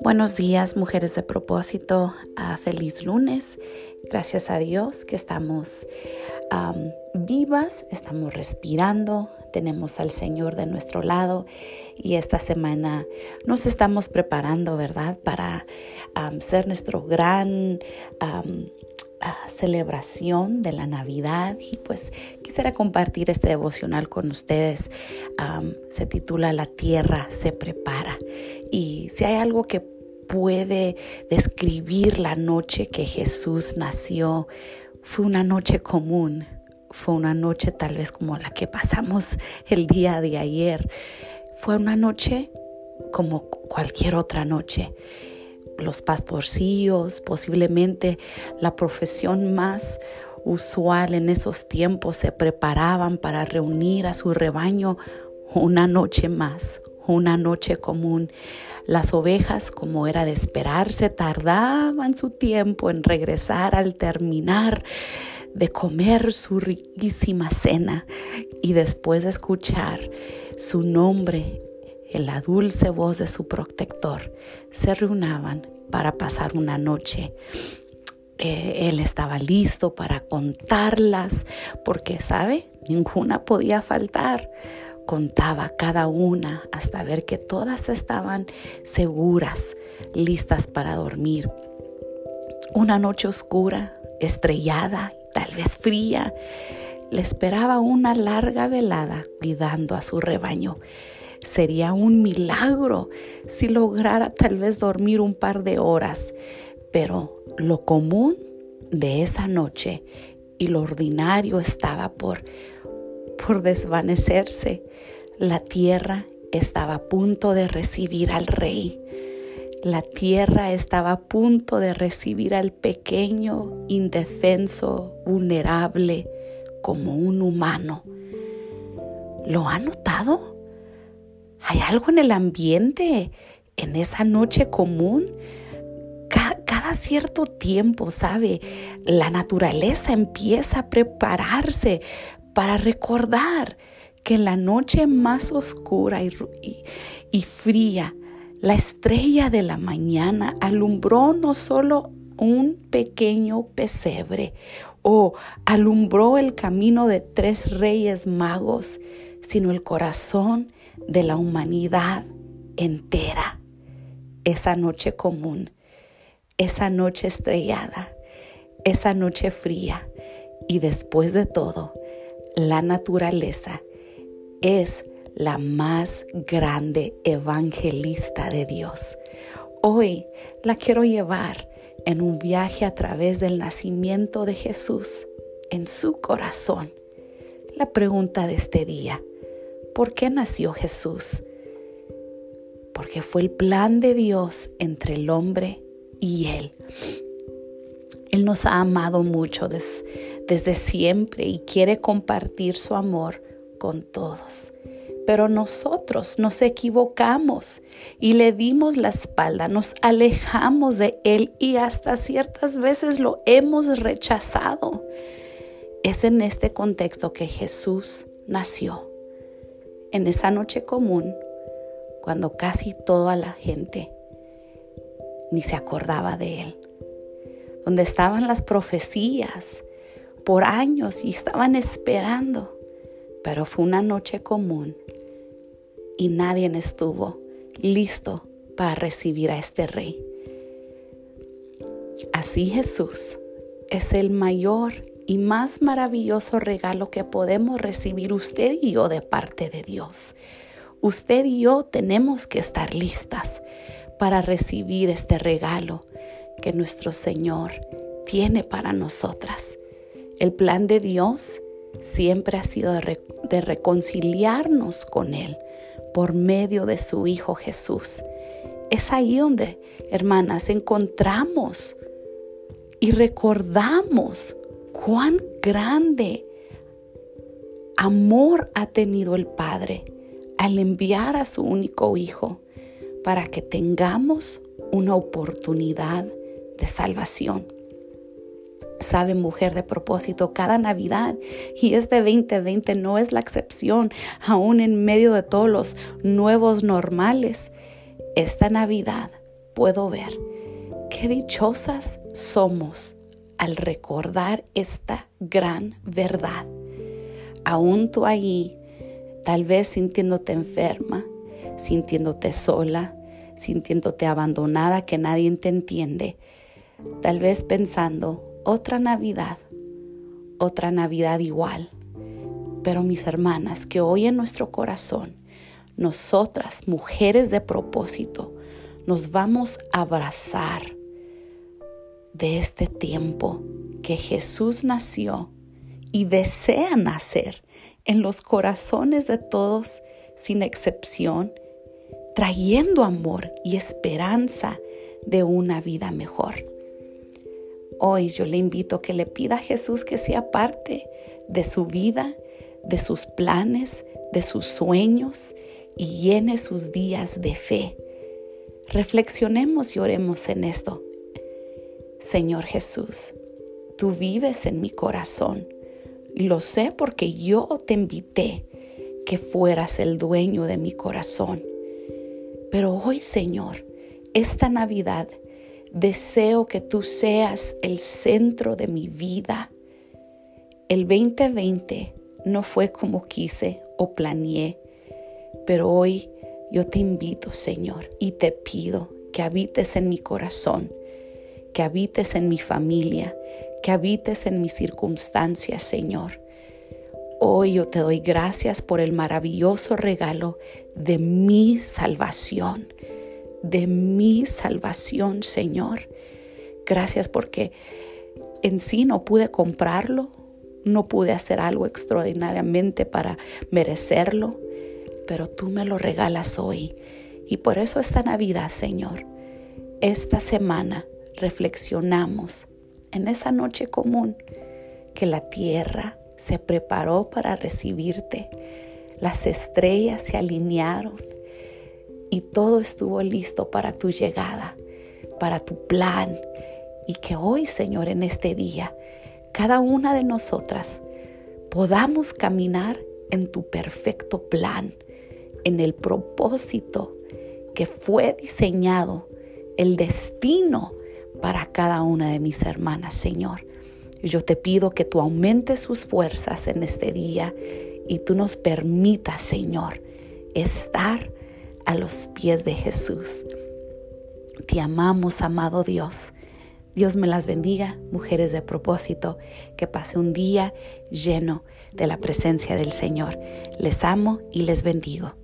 Buenos días, mujeres de propósito. Uh, feliz lunes. Gracias a Dios que estamos vivas, estamos respirando, tenemos al Señor de nuestro lado y esta semana nos estamos preparando, ¿verdad? Para ser nuestro gran... celebración de la Navidad y pues quisiera compartir este devocional con ustedes. se titula La tierra se prepara y si hay algo que puede describir la noche que Jesús nació, fue una noche común, fue una noche tal vez como la que pasamos el día de ayer, fue una noche como cualquier otra noche los pastorcillos, posiblemente la profesión más usual en esos tiempos, se preparaban para reunir a su rebaño una noche más, una noche común. Las ovejas, como era de esperarse, tardaban su tiempo en regresar al terminar de comer su riquísima cena y después de escuchar su nombre en la dulce voz de su protector, se reunaban para pasar una noche. Eh, él estaba listo para contarlas, porque, ¿sabe? Ninguna podía faltar. Contaba cada una hasta ver que todas estaban seguras, listas para dormir. Una noche oscura, estrellada, tal vez fría, le esperaba una larga velada cuidando a su rebaño. Sería un milagro si lograra tal vez dormir un par de horas, pero lo común de esa noche y lo ordinario estaba por, por desvanecerse. La tierra estaba a punto de recibir al rey. La tierra estaba a punto de recibir al pequeño, indefenso, vulnerable, como un humano. ¿Lo ha notado? Algo en el ambiente, en esa noche común. Cada, cierto tiempo, ¿sabe? La naturaleza empieza a prepararse para recordar que en la noche más oscura y, fría, la estrella de la mañana alumbró no solo un pequeño pesebre o alumbró el camino de tres reyes magos, sino el corazón de la humanidad entera. Esa noche común, esa noche estrellada, esa noche fría y después de todo, la naturaleza es la más grande evangelista de Dios. Hoy la quiero llevar en un viaje a través del nacimiento de Jesús en su corazón. La pregunta de este día, ¿Por qué nació Jesús? Porque fue el plan de Dios entre el hombre y Él. Él nos ha amado mucho desde siempre y quiere compartir su amor con todos. Pero nosotros nos equivocamos y le dimos la espalda, nos alejamos de Él y hasta ciertas veces lo hemos rechazado. Es en este contexto que Jesús nació en esa noche común, cuando casi toda la gente ni se acordaba de él, donde estaban las profecías por años y estaban esperando, pero fue una noche común y nadie estuvo listo para recibir a este rey. Así Jesús es el mayor y más maravilloso regalo que podemos recibir usted y yo de parte de Dios. Usted y yo tenemos que estar listas para recibir este regalo que nuestro Señor tiene para nosotras. El plan de Dios siempre ha sido de, reconciliarnos con Él por medio de su Hijo Jesús. Es ahí donde, hermanas, encontramos y recordamos cuán grande amor ha tenido el Padre al enviar a su único Hijo para que tengamos una oportunidad de salvación. Sabe, mujer de propósito, cada Navidad y este 2020 no es la excepción, aún en medio de todos los nuevos normales. Esta Navidad puedo ver qué dichosas somos al recordar esta gran verdad. Aún tú ahí, tal vez sintiéndote enferma, sintiéndote sola, sintiéndote abandonada, que nadie te entiende, tal vez pensando, otra Navidad, otra Navidad igual. Pero mis hermanas, que hoy en nuestro corazón, nosotras, mujeres de propósito, nos vamos a abrazar de este tiempo que Jesús nació y desea nacer en los corazones de todos sin excepción, trayendo amor y esperanza de una vida mejor. Hoy yo le invito a que le pida a Jesús que sea parte de su vida, de sus planes, de sus sueños y llene sus días de fe. Reflexionemos y oremos en esto. Señor Jesús, tú vives en mi corazón lo sé porque yo te invité que fueras el dueño de mi corazón. Pero hoy, Señor, esta Navidad, Deseo que tú seas el centro de mi vida. El 2020 no fue como quise o planeé, pero hoy yo te invito, Señor, y te pido que habites en mi corazón, que habites en mi familia, que habites en mis circunstancias, Señor. Hoy yo te doy gracias por el maravilloso regalo de mi salvación de mi salvación, Señor. Gracias porque en sí no pude comprarlo, no pude hacer algo extraordinariamente para merecerlo, pero tú me lo regalas hoy. Y por eso esta Navidad, Señor, esta semana reflexionamos en esa noche común que la tierra se preparó para recibirte. Las estrellas se alinearon y todo estuvo listo para tu llegada, para tu plan. Y que hoy, Señor, en este día, cada una de nosotras podamos caminar en tu perfecto plan, en el propósito que fue diseñado, el destino para cada una de mis hermanas, Señor. Yo te pido que tú aumentes sus fuerzas en este día y tú nos permitas, Señor, estar a los pies de Jesús. Te amamos, amado Dios. Dios me las bendiga, mujeres de propósito, que pase un día lleno de la presencia del Señor. Les amo y les bendigo.